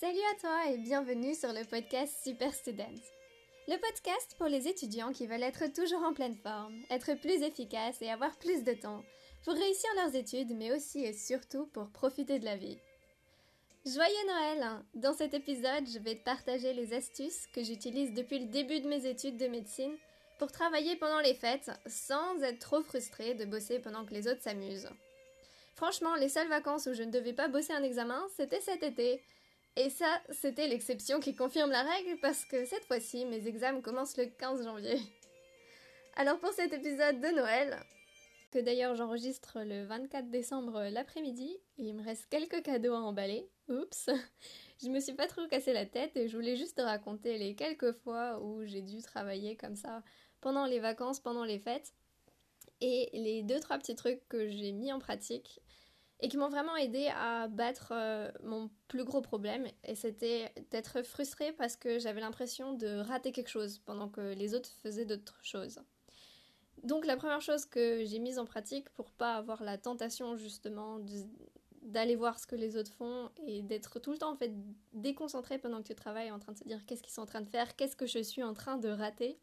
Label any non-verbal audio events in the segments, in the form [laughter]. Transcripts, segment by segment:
Salut à toi et bienvenue sur le podcast Super Student. Le podcast pour les étudiants qui veulent être toujours en pleine forme, être plus efficaces et avoir plus de temps pour réussir leurs études, mais aussi et surtout pour profiter de la vie. Joyeux Noël Dans cet épisode, je vais te partager les astuces que j'utilise depuis le début de mes études de médecine pour travailler pendant les fêtes sans être trop frustrée de bosser pendant que les autres s'amusent. Franchement, les seules vacances où je ne devais pas bosser un examen, c'était cet été. Et ça, c'était l'exception qui confirme la règle parce que cette fois-ci, mes examens commencent le 15 janvier. Alors pour cet épisode de Noël, que d'ailleurs j'enregistre le 24 décembre l'après-midi, il me reste quelques cadeaux à emballer. Oups Je me suis pas trop cassé la tête et je voulais juste te raconter les quelques fois où j'ai dû travailler comme ça pendant les vacances, pendant les fêtes. Et les deux trois petits trucs que j'ai mis en pratique et qui m'ont vraiment aidé à battre euh, mon plus gros problème et c'était d'être frustrée parce que j'avais l'impression de rater quelque chose pendant que les autres faisaient d'autres choses. Donc la première chose que j'ai mise en pratique pour pas avoir la tentation justement d'aller voir ce que les autres font et d'être tout le temps en fait déconcentrée pendant que tu travailles en train de se dire qu'est-ce qu'ils sont en train de faire, qu'est-ce que je suis en train de rater.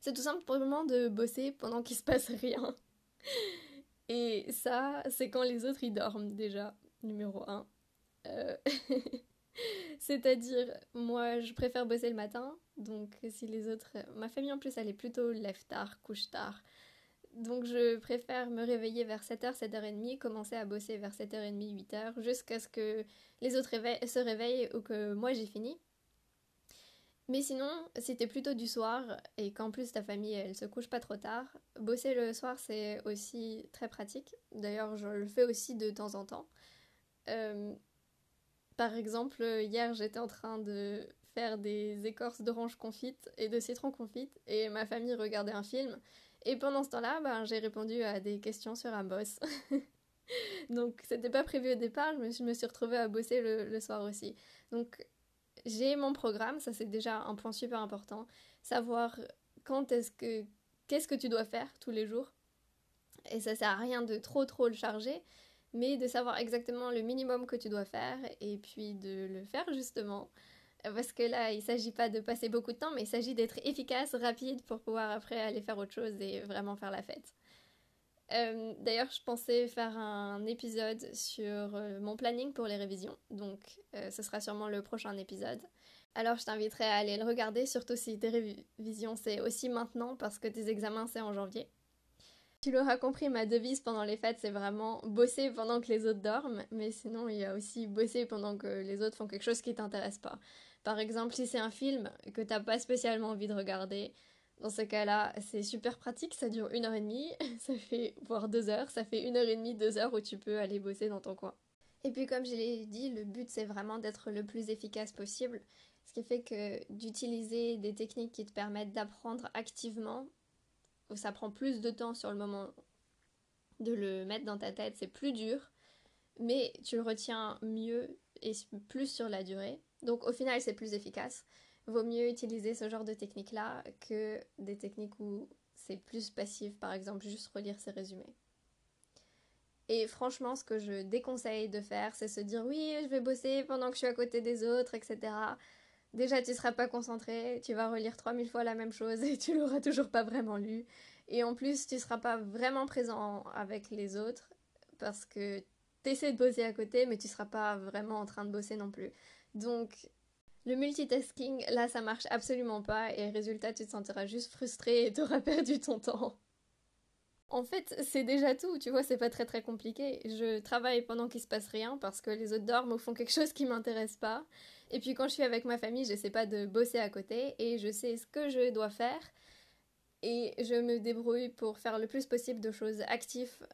C'est tout simplement de bosser pendant qu'il se passe rien. Et ça, c'est quand les autres y dorment déjà, numéro 1. Euh, [laughs] c'est-à-dire, moi, je préfère bosser le matin, donc si les autres... Ma famille en plus, elle est plutôt lève tard, couche tard. Donc je préfère me réveiller vers 7h, 7h30, commencer à bosser vers 7h30, 8h, jusqu'à ce que les autres se réveillent ou que moi j'ai fini. Mais sinon, si t'es plutôt du soir et qu'en plus ta famille elle se couche pas trop tard, bosser le soir c'est aussi très pratique. D'ailleurs, je le fais aussi de temps en temps. Euh, par exemple, hier j'étais en train de faire des écorces d'orange confite et de citron confite et ma famille regardait un film. Et pendant ce temps-là, ben, j'ai répondu à des questions sur un boss. [laughs] Donc c'était pas prévu au départ, je me suis retrouvée à bosser le, le soir aussi. Donc j'ai mon programme, ça c'est déjà un point super important. Savoir quand est-ce que qu'est-ce que tu dois faire tous les jours. Et ça sert à rien de trop trop le charger, mais de savoir exactement le minimum que tu dois faire et puis de le faire justement. Parce que là, il s'agit pas de passer beaucoup de temps, mais il s'agit d'être efficace, rapide pour pouvoir après aller faire autre chose et vraiment faire la fête. Euh, d'ailleurs, je pensais faire un épisode sur euh, mon planning pour les révisions, donc euh, ce sera sûrement le prochain épisode. Alors je t'inviterai à aller le regarder, surtout si tes révisions c'est aussi maintenant parce que tes examens c'est en janvier. Tu l'auras compris, ma devise pendant les fêtes c'est vraiment bosser pendant que les autres dorment, mais sinon il y a aussi bosser pendant que les autres font quelque chose qui t'intéresse pas. Par exemple, si c'est un film que t'as pas spécialement envie de regarder, dans ce cas-là, c'est super pratique, ça dure une heure et demie, [laughs] ça fait voire deux heures, ça fait une heure et demie, deux heures où tu peux aller bosser dans ton coin. Et puis comme je l'ai dit, le but c'est vraiment d'être le plus efficace possible, ce qui fait que d'utiliser des techniques qui te permettent d'apprendre activement, où ça prend plus de temps sur le moment de le mettre dans ta tête, c'est plus dur, mais tu le retiens mieux et plus sur la durée. Donc au final c'est plus efficace vaut mieux utiliser ce genre de technique-là que des techniques où c'est plus passif, par exemple juste relire ses résumés. Et franchement, ce que je déconseille de faire, c'est se dire oui, je vais bosser pendant que je suis à côté des autres, etc. Déjà, tu seras pas concentré, tu vas relire 3000 fois la même chose et tu l'auras toujours pas vraiment lu. Et en plus, tu seras pas vraiment présent avec les autres parce que tu essaies de bosser à côté, mais tu seras pas vraiment en train de bosser non plus. Donc, le multitasking, là, ça marche absolument pas et résultat, tu te sentiras juste frustré et t'auras [laughs] perdu ton temps. En fait, c'est déjà tout, tu vois, c'est pas très très compliqué. Je travaille pendant qu'il se passe rien parce que les autres dorment ou font quelque chose qui m'intéresse pas. Et puis quand je suis avec ma famille, j'essaie pas de bosser à côté et je sais ce que je dois faire. Et je me débrouille pour faire le plus possible de choses actives,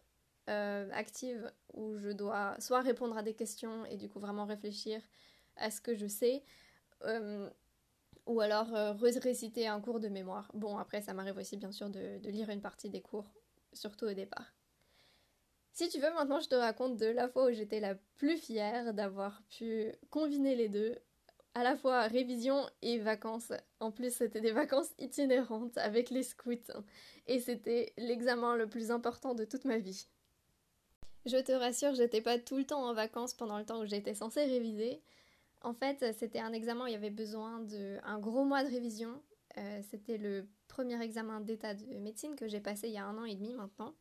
euh, actives où je dois soit répondre à des questions et du coup vraiment réfléchir à ce que je sais, euh, ou alors euh, réciter un cours de mémoire. Bon, après, ça m'arrive aussi bien sûr de, lire une partie des cours, surtout au départ. Si tu veux, maintenant je te raconte de la fois où j'étais la plus fière d'avoir pu combiner les deux, à la fois révision et vacances. En plus, c'était des vacances itinérantes avec les scouts, et c'était l'examen le plus important de toute ma vie. Je te rassure, j'étais pas tout le temps en vacances pendant le temps où j'étais censée réviser, En fait, c'était un examen il y avait besoin d'un gros mois de révision. Euh, c'était le premier examen d'état de médecine que j'ai passé il y a un an et demi maintenant.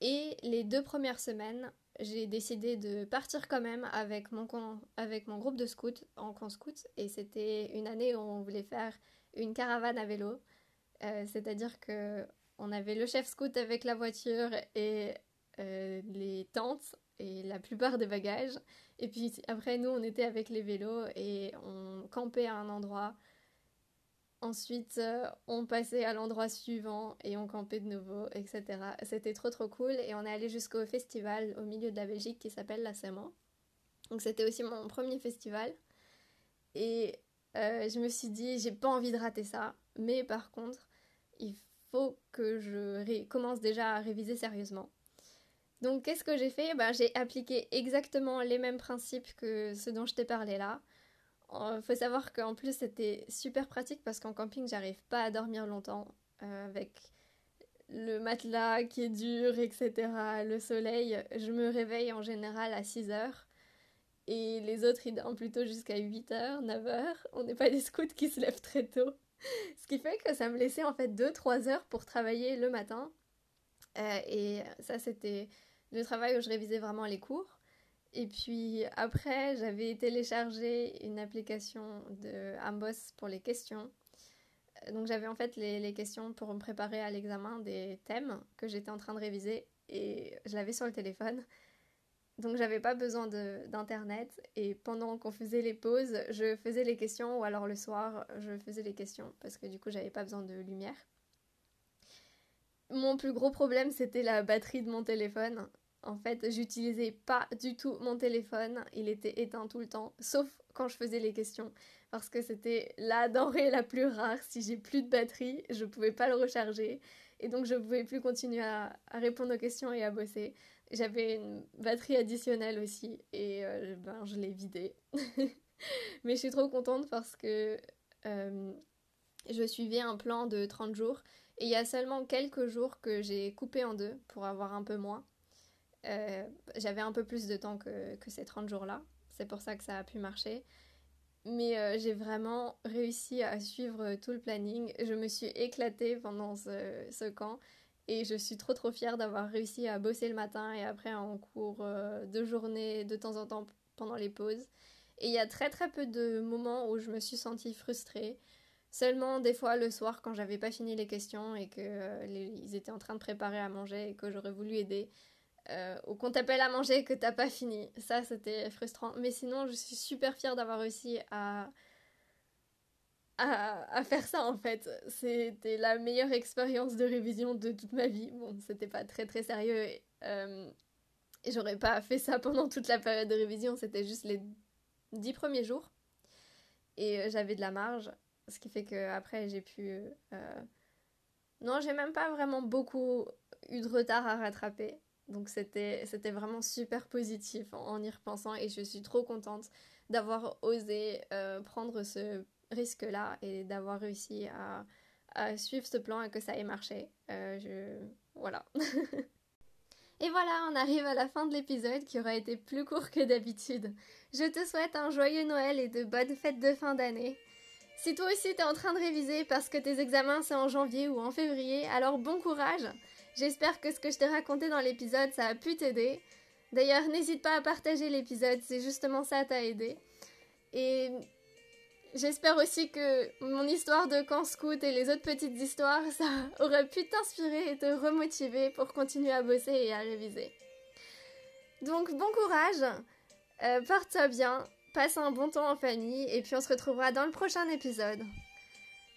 Et les deux premières semaines, j'ai décidé de partir quand même avec mon, groupe de scouts en camp scout. Et c'était une année où on voulait faire une caravane à vélo. Euh, c'est-à-dire que on avait le chef scout avec la voiture et euh, les tentes et la plupart des bagages. Et puis après, nous, on était avec les vélos et on campait à un endroit. Ensuite, euh, on passait à l'endroit suivant et on campait de nouveau, etc. C'était trop trop cool et on est allé jusqu'au festival au milieu de la Belgique qui s'appelle la Séman. Donc c'était aussi mon premier festival. Et euh, je me suis dit, j'ai pas envie de rater ça. Mais par contre, il faut que je commence déjà à réviser sérieusement. Donc qu'est-ce que j'ai fait? Ben, J'ai appliqué exactement les mêmes principes que ceux dont je t'ai parlé là. Il faut savoir qu'en plus c'était super pratique parce qu'en camping j'arrive pas à dormir longtemps euh, avec le matelas qui est dur, etc. Le soleil, je me réveille en général à 6 heures et les autres ils dorment plutôt jusqu'à 8 heures, 9 heures. On n'est pas des scouts qui se lèvent très tôt. [laughs] Ce qui fait que ça me laissait en fait 2-3 heures pour travailler le matin. Euh, et ça c'était le travail où je révisais vraiment les cours. Et puis après, j'avais téléchargé une application de Amboss pour les questions. Euh, donc j'avais en fait les, les, questions pour me préparer à l'examen des thèmes que j'étais en train de réviser et je l'avais sur le téléphone. Donc j'avais pas besoin d'internet et pendant qu'on faisait les pauses, je faisais les questions ou alors le soir, je faisais les questions parce que du coup j'avais pas besoin de lumière. Mon plus gros problème c'était la batterie de mon téléphone. En fait, j'utilisais pas du tout mon téléphone, il était éteint tout le temps, sauf quand je faisais les questions, parce que c'était la denrée la plus rare. Si j'ai plus de batterie, je pouvais pas le recharger, et donc je pouvais plus continuer à, répondre aux questions et à bosser. J'avais une batterie additionnelle aussi, et euh, ben, je l'ai vidée. [laughs] Mais je suis trop contente parce que euh, je suivais un plan de 30 jours, et il y a seulement quelques jours que j'ai coupé en deux pour avoir un peu moins. Euh, j'avais un peu plus de temps que, ces 30 jours-là. C'est pour ça que ça a pu marcher. Mais euh, j'ai vraiment réussi à suivre tout le planning. Je me suis éclatée pendant ce, ce camp. Et je suis trop trop fière d'avoir réussi à bosser le matin et après en cours euh, de journée, de temps en temps pendant les pauses. Et il y a très très peu de moments où je me suis sentie frustrée. Seulement des fois le soir quand j'avais pas fini les questions et qu'ils étaient en train de préparer à manger et que j'aurais voulu aider euh, ou qu'on t'appelle à manger et que t'as pas fini. Ça, c'était frustrant. Mais sinon, je suis super fière d'avoir réussi à... à, faire ça en fait. C'était la meilleure expérience de révision de toute ma vie. Bon, c'était pas très très sérieux et, euh, et j'aurais pas fait ça pendant toute la période de révision. C'était juste les dix premiers jours et euh, j'avais de la marge, ce qui fait que après j'ai pu. Non, j'ai même pas vraiment beaucoup eu de retard à rattraper. Donc c'était vraiment super positif en, y repensant et je suis trop contente d'avoir osé euh, prendre ce risque-là et d'avoir réussi à, suivre ce plan et que ça ait marché. Euh. Voilà. [laughs] et voilà, on arrive à la fin de l'épisode qui aura été plus court que d'habitude. Je te souhaite un joyeux Noël et de bonnes fêtes de fin d'année. Si toi aussi t'es en train de réviser parce que tes examens c'est en janvier ou en février, alors bon courage J'espère que ce que je t'ai raconté dans l'épisode, ça a pu t'aider. D'ailleurs, n'hésite pas à partager l'épisode, c'est justement ça t'a aidé. Et j'espère aussi que mon histoire de camp scout et les autres petites histoires, ça [laughs] aurait pu t'inspirer et te remotiver pour continuer à bosser et à réviser. Donc bon courage, euh, porte-toi bien, passe un bon temps en famille et puis on se retrouvera dans le prochain épisode.